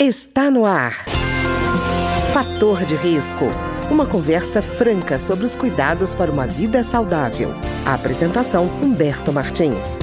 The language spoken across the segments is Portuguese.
Está no ar. Fator de risco. Uma conversa franca sobre os cuidados para uma vida saudável. A apresentação Humberto Martins.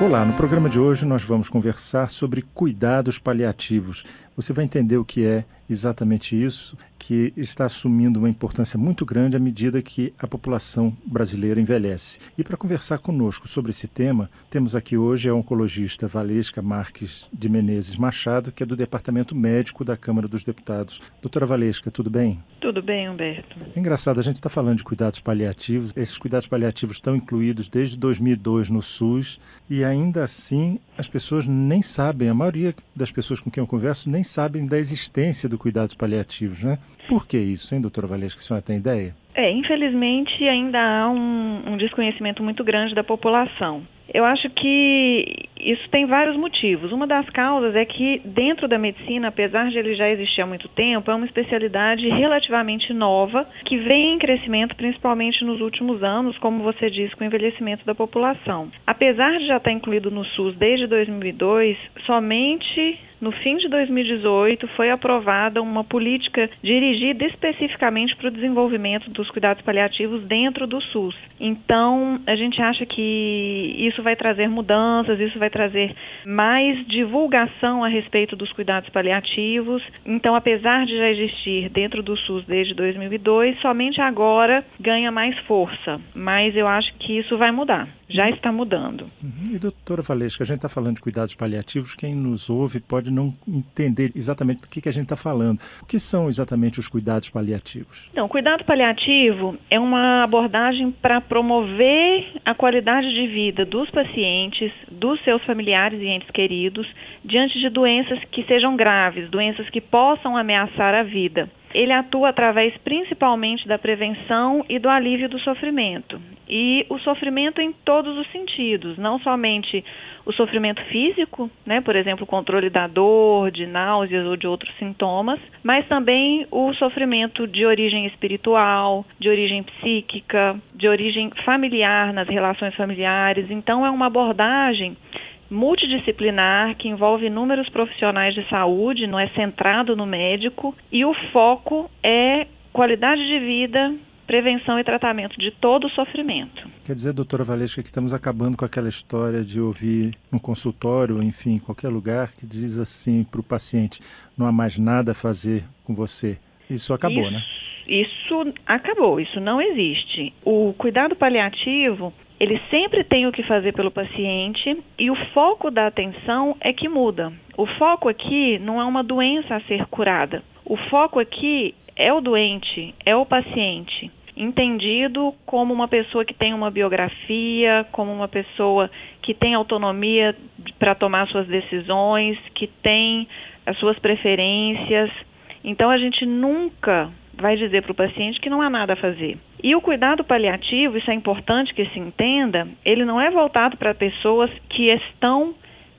Olá, no programa de hoje nós vamos conversar sobre cuidados paliativos. Você vai entender o que é exatamente isso, que está assumindo uma importância muito grande à medida que a população brasileira envelhece. E para conversar conosco sobre esse tema, temos aqui hoje a oncologista Valesca Marques de Menezes Machado, que é do Departamento Médico da Câmara dos Deputados. Doutora Valesca, tudo bem? Tudo bem, Humberto. É engraçado, a gente está falando de cuidados paliativos. Esses cuidados paliativos estão incluídos desde 2002 no SUS e ainda assim as pessoas nem sabem, a maioria das pessoas com quem eu converso nem sabem da existência do cuidados paliativos, né? Por que isso, hein, doutora Valesca? A senhora tem ideia? É, infelizmente ainda há um, um desconhecimento muito grande da população. Eu acho que isso tem vários motivos. Uma das causas é que, dentro da medicina, apesar de ele já existir há muito tempo, é uma especialidade relativamente nova, que vem em crescimento principalmente nos últimos anos, como você disse, com o envelhecimento da população. Apesar de já estar incluído no SUS desde 2002, somente no fim de 2018, foi aprovada uma política dirigida especificamente para o desenvolvimento dos cuidados paliativos dentro do SUS. Então, a gente acha que isso vai trazer mudanças, isso vai trazer mais divulgação a respeito dos cuidados paliativos. Então, apesar de já existir dentro do SUS desde 2002, somente agora ganha mais força. Mas eu acho que isso vai mudar já está mudando. Uhum. E doutora Valesca, a gente está falando de cuidados paliativos, quem nos ouve pode não entender exatamente do que, que a gente está falando. O que são exatamente os cuidados paliativos? Então, cuidado paliativo é uma abordagem para promover a qualidade de vida dos pacientes, dos seus familiares e entes queridos, diante de doenças que sejam graves, doenças que possam ameaçar a vida ele atua através principalmente da prevenção e do alívio do sofrimento. E o sofrimento em todos os sentidos, não somente o sofrimento físico, né, por exemplo, o controle da dor, de náuseas ou de outros sintomas, mas também o sofrimento de origem espiritual, de origem psíquica, de origem familiar nas relações familiares. Então é uma abordagem multidisciplinar que envolve inúmeros profissionais de saúde, não é centrado no médico, e o foco é qualidade de vida, prevenção e tratamento de todo o sofrimento. Quer dizer, doutora Valesca, que estamos acabando com aquela história de ouvir no consultório, enfim, em qualquer lugar, que diz assim para o paciente: não há mais nada a fazer com você. Isso acabou, isso, né? Isso acabou, isso não existe. O cuidado paliativo ele sempre tem o que fazer pelo paciente e o foco da atenção é que muda. O foco aqui não é uma doença a ser curada. O foco aqui é o doente, é o paciente, entendido como uma pessoa que tem uma biografia, como uma pessoa que tem autonomia para tomar suas decisões, que tem as suas preferências. Então a gente nunca vai dizer para o paciente que não há nada a fazer. E o cuidado paliativo, isso é importante que se entenda, ele não é voltado para pessoas que estão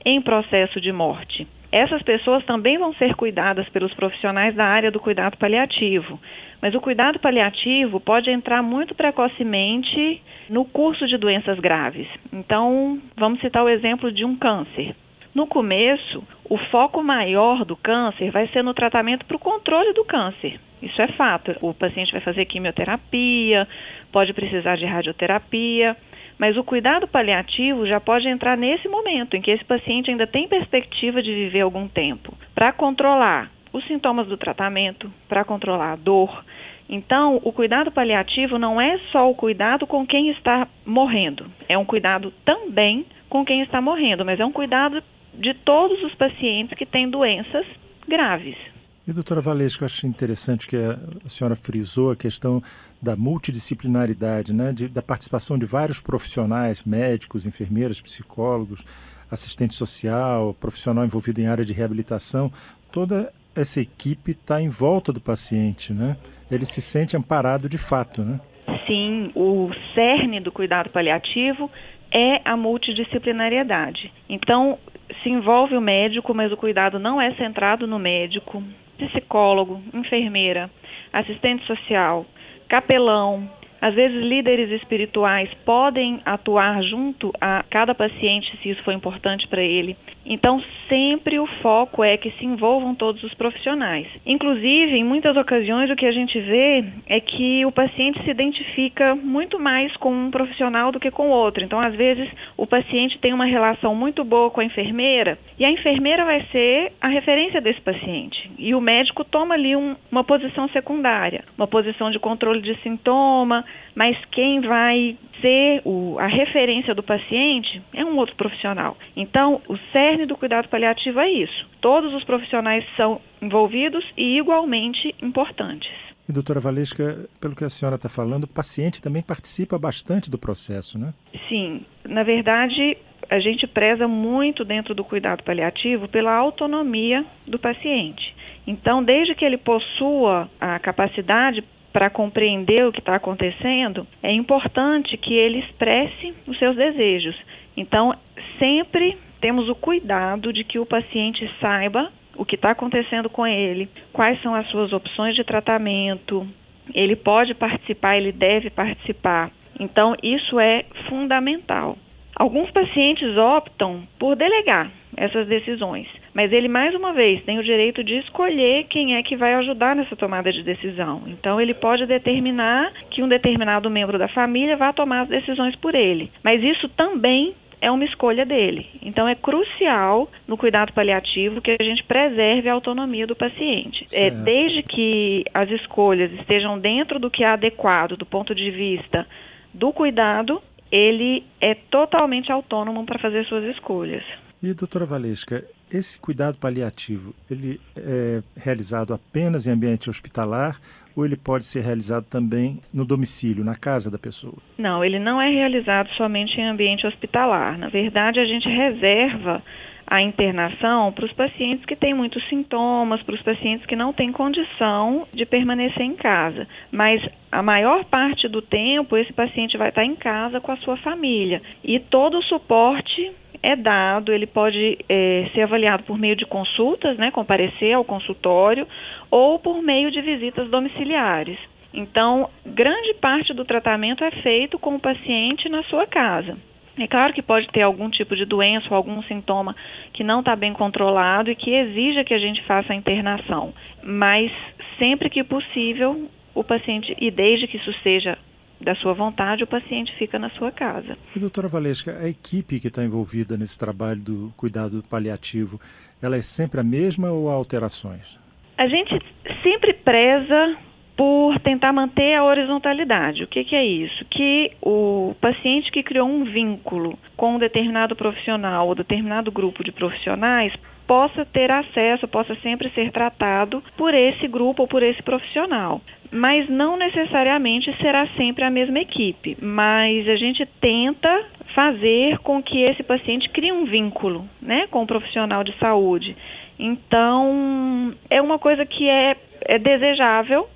em processo de morte. Essas pessoas também vão ser cuidadas pelos profissionais da área do cuidado paliativo. Mas o cuidado paliativo pode entrar muito precocemente no curso de doenças graves. Então, vamos citar o exemplo de um câncer. No começo, o foco maior do câncer vai ser no tratamento para o controle do câncer. Isso é fato. O paciente vai fazer quimioterapia, pode precisar de radioterapia, mas o cuidado paliativo já pode entrar nesse momento em que esse paciente ainda tem perspectiva de viver algum tempo, para controlar os sintomas do tratamento, para controlar a dor. Então, o cuidado paliativo não é só o cuidado com quem está morrendo, é um cuidado também com quem está morrendo, mas é um cuidado de todos os pacientes que têm doenças graves. E, doutora Valesca, eu acho interessante que a senhora frisou a questão da multidisciplinaridade, né, de, da participação de vários profissionais, médicos, enfermeiras, psicólogos, assistente social, profissional envolvido em área de reabilitação. Toda essa equipe está em volta do paciente, né? Ele se sente amparado de fato, né? Sim, o cerne do cuidado paliativo é a multidisciplinariedade. Então, se envolve o médico, mas o cuidado não é centrado no médico. Psicólogo, enfermeira, assistente social, capelão, às vezes líderes espirituais podem atuar junto a cada paciente se isso for importante para ele. Então, sempre o foco é que se envolvam todos os profissionais. Inclusive, em muitas ocasiões, o que a gente vê é que o paciente se identifica muito mais com um profissional do que com outro. Então, às vezes, o paciente tem uma relação muito boa com a enfermeira e a enfermeira vai ser a referência desse paciente. E o médico toma ali um, uma posição secundária, uma posição de controle de sintoma, mas quem vai ser o, a referência do paciente é um outro profissional. Então, o cerne do cuidado paliativo é isso. Todos os profissionais são envolvidos e igualmente importantes. E, doutora Valesca, pelo que a senhora está falando, o paciente também participa bastante do processo, né? Sim. Na verdade, a gente preza muito dentro do cuidado paliativo pela autonomia do paciente. Então, desde que ele possua a capacidade para compreender o que está acontecendo, é importante que ele expresse os seus desejos. Então, sempre temos o cuidado de que o paciente saiba o que está acontecendo com ele, quais são as suas opções de tratamento, ele pode participar, ele deve participar. Então, isso é fundamental. Alguns pacientes optam por delegar essas decisões, mas ele mais uma vez tem o direito de escolher quem é que vai ajudar nessa tomada de decisão. Então ele pode determinar que um determinado membro da família vá tomar as decisões por ele, mas isso também é uma escolha dele. Então é crucial no cuidado paliativo que a gente preserve a autonomia do paciente. É, desde que as escolhas estejam dentro do que é adequado do ponto de vista do cuidado ele é totalmente autônomo para fazer suas escolhas. E, doutora Valesca, esse cuidado paliativo, ele é realizado apenas em ambiente hospitalar ou ele pode ser realizado também no domicílio, na casa da pessoa? Não, ele não é realizado somente em ambiente hospitalar. Na verdade, a gente reserva a internação para os pacientes que têm muitos sintomas, para os pacientes que não têm condição de permanecer em casa. Mas a maior parte do tempo esse paciente vai estar em casa com a sua família e todo o suporte é dado, ele pode é, ser avaliado por meio de consultas, né, comparecer ao consultório, ou por meio de visitas domiciliares. Então, grande parte do tratamento é feito com o paciente na sua casa. É claro que pode ter algum tipo de doença ou algum sintoma que não está bem controlado e que exija que a gente faça a internação, mas sempre que possível, o paciente, e desde que isso seja da sua vontade, o paciente fica na sua casa. E doutora Valesca, a equipe que está envolvida nesse trabalho do cuidado paliativo, ela é sempre a mesma ou há alterações? A gente sempre preza por tentar manter a horizontalidade. O que, que, é isso? Que o paciente que criou um vínculo com um determinado profissional ou determinado grupo de profissionais possa ter acesso, possa sempre ser tratado por esse grupo ou por esse profissional. Mas não necessariamente será sempre a mesma equipe, mas a gente tenta fazer com que esse paciente crie um vínculo né, com o profissional de saúde. Então, é uma coisa que é, é desejável,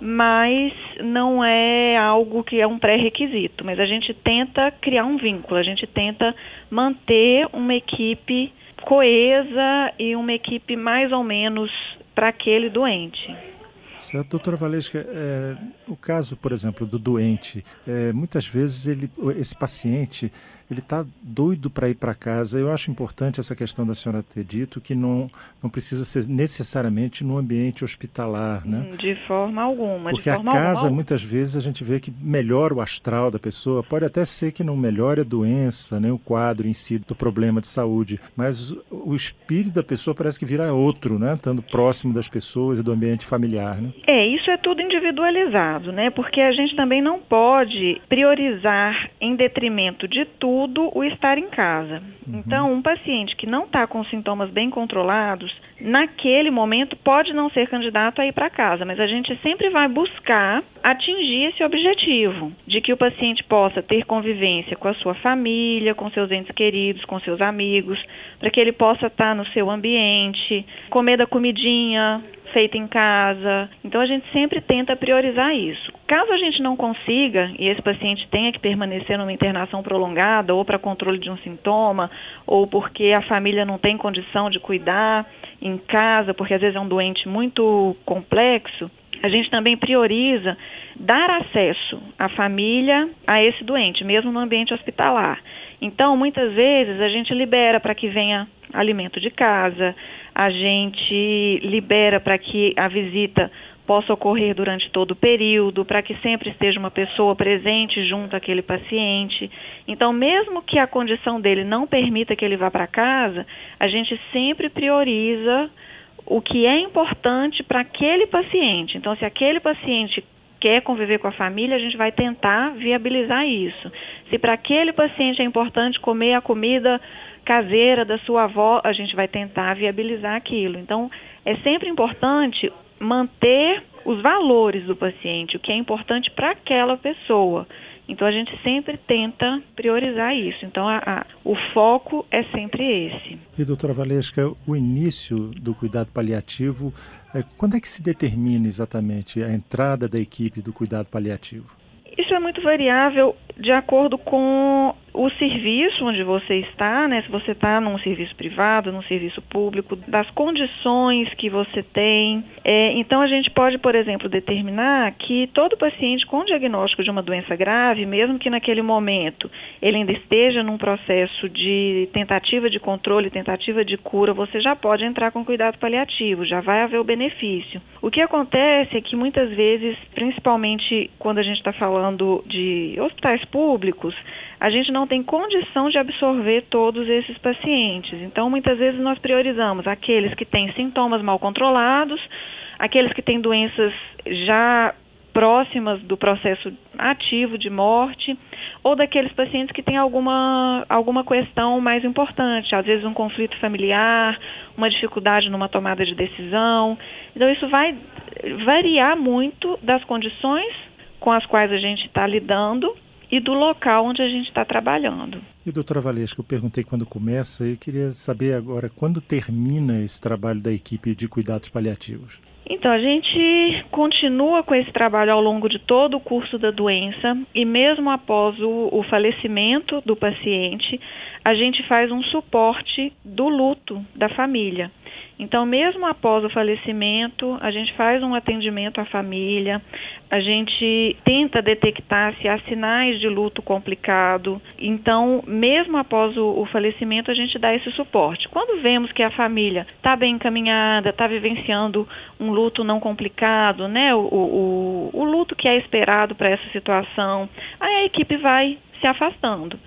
mas não é algo que é um pré-requisito. Mas a gente tenta criar um vínculo, a gente tenta manter uma equipe coesa e uma equipe mais ou menos para aquele doente. Certo, doutora Valesca, é, o caso, por exemplo, do doente, é, muitas vezes ele, esse paciente ele está doido para ir para casa. Eu acho importante essa questão da senhora ter dito que não, não precisa ser necessariamente no ambiente hospitalar, né? Hum, de forma alguma. Porque forma a casa, alguma. muitas vezes, a gente vê que melhora o astral da pessoa. Pode até ser que não melhore a doença, né, o quadro em si do problema de saúde, mas o espírito da pessoa parece que vira outro, né? Estando próximo das pessoas e do ambiente familiar, né? É, isso é tudo individualizado, né? Porque a gente também não pode priorizar em detrimento de tudo o estar em casa. Uhum. Então, um paciente que não está com sintomas bem controlados, naquele momento pode não ser candidato a ir para casa, mas a gente sempre vai buscar atingir esse objetivo de que o paciente possa ter convivência com a sua família, com seus entes queridos, com seus amigos, para que ele possa estar tá no seu ambiente, comer da comidinha feita em casa. Então a gente sempre tenta priorizar isso. Caso a gente não consiga e esse paciente tenha que permanecer numa internação prolongada ou para controle de um sintoma ou porque a família não tem condição de cuidar em casa, porque às vezes é um doente muito complexo, a gente também prioriza dar acesso à família a esse doente, mesmo no ambiente hospitalar. Então, muitas vezes a gente libera para que venha alimento de casa, a gente libera para que a visita possa ocorrer durante todo o período, para que sempre esteja uma pessoa presente junto àquele paciente. Então, mesmo que a condição dele não permita que ele vá para casa, a gente sempre prioriza o que é importante para aquele paciente. Então, se aquele paciente quer conviver com a família, a gente vai tentar viabilizar isso. Se para aquele paciente é importante comer a comida caseira da sua avó, a gente vai tentar viabilizar aquilo. Então, é sempre importante manter os valores do paciente, o que é importante para aquela pessoa. Então a gente sempre tenta priorizar isso. Então a, a, o foco é sempre esse. E doutora Valesca, o início do cuidado paliativo, é, quando é que se determina exatamente a entrada da equipe do cuidado paliativo? Isso é muito variável de acordo com o serviço onde você está, né? Se você está num serviço privado, num serviço público, das condições que você tem. É, então a gente pode, por exemplo, determinar que todo paciente com diagnóstico de uma doença grave, mesmo que naquele momento ele ainda esteja num processo de tentativa de controle, tentativa de cura, você já pode entrar com cuidado paliativo, já vai haver o benefício. O que acontece é que muitas vezes, principalmente quando a gente está falando de hospitais públicos, a gente não tem condição de absorver todos esses pacientes. Então, muitas vezes nós priorizamos aqueles que têm sintomas mal controlados, aqueles que têm doenças já próximas do processo ativo de morte, ou daqueles pacientes que têm alguma, alguma questão mais importante, às vezes um conflito familiar, uma dificuldade numa tomada de decisão. Então, isso vai variar muito das condições com as quais a gente está lidando e do local onde a gente está trabalhando. E doutora Valesca, eu perguntei quando começa, eu queria saber agora quando termina esse trabalho da equipe de cuidados paliativos. Então, a gente continua com esse trabalho ao longo de todo o curso da doença e mesmo após o, o falecimento do paciente, a gente faz um suporte do luto da família. Então, mesmo após o falecimento, a gente faz um atendimento à família, a gente tenta detectar se há sinais de luto complicado. Então, mesmo após o, o falecimento, a gente dá esse suporte. Quando vemos que a família está bem encaminhada, está vivenciando um luto não complicado, né, o, o, o luto que é esperado para essa situação, aí a equipe vai se afastando.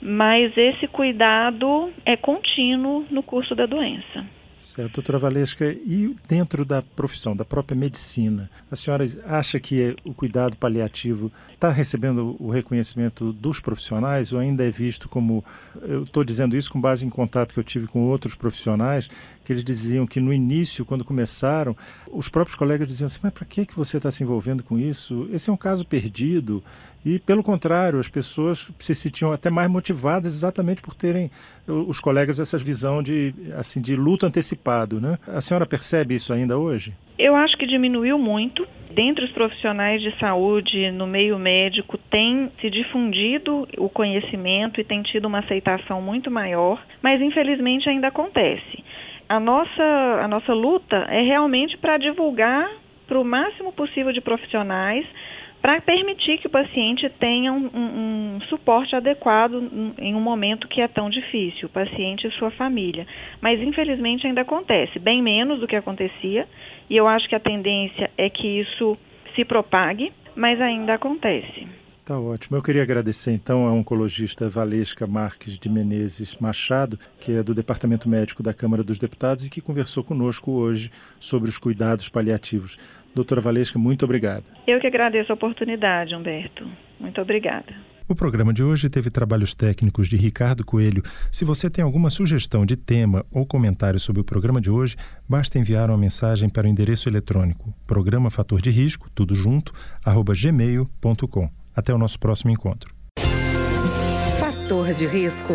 Mas esse cuidado é contínuo no curso da doença. Certo, doutora Valesca, e dentro da profissão, da própria medicina, a senhora acha que o cuidado paliativo está recebendo o reconhecimento dos profissionais ou ainda é visto como. Eu estou dizendo isso com base em contato que eu tive com outros profissionais, que eles diziam que no início, quando começaram, os próprios colegas diziam assim: mas para que, que você está se envolvendo com isso? Esse é um caso perdido. E, pelo contrário, as pessoas se sentiam até mais motivadas exatamente por terem os colegas essa visão de, assim, de luto antecipado. Né? A senhora percebe isso ainda hoje? Eu acho que diminuiu muito. Dentre os profissionais de saúde, no meio médico, tem se difundido o conhecimento e tem tido uma aceitação muito maior, mas infelizmente ainda acontece. A nossa, a nossa luta é realmente para divulgar para o máximo possível de profissionais para permitir que o paciente tenha um, um, suporte adequado em um momento que é tão difícil, o paciente e sua família. Mas infelizmente ainda acontece, bem menos do que acontecia, e eu acho que a tendência é que isso se propague, mas ainda acontece. Tá ótimo. Eu queria agradecer então a oncologista Valesca Marques de Menezes Machado, que é do Departamento Médico da Câmara dos Deputados e que conversou conosco hoje sobre os cuidados paliativos. Doutora Valesca, muito obrigado. Eu que agradeço a oportunidade, Humberto. Muito obrigada. O programa de hoje teve trabalhos técnicos de Ricardo Coelho. Se você tem alguma sugestão de tema ou comentário sobre o programa de hoje, basta enviar uma mensagem para o endereço eletrônico programa fator de risco, tudo junto, arroba gmail.com. Até o nosso próximo encontro. Fator de risco.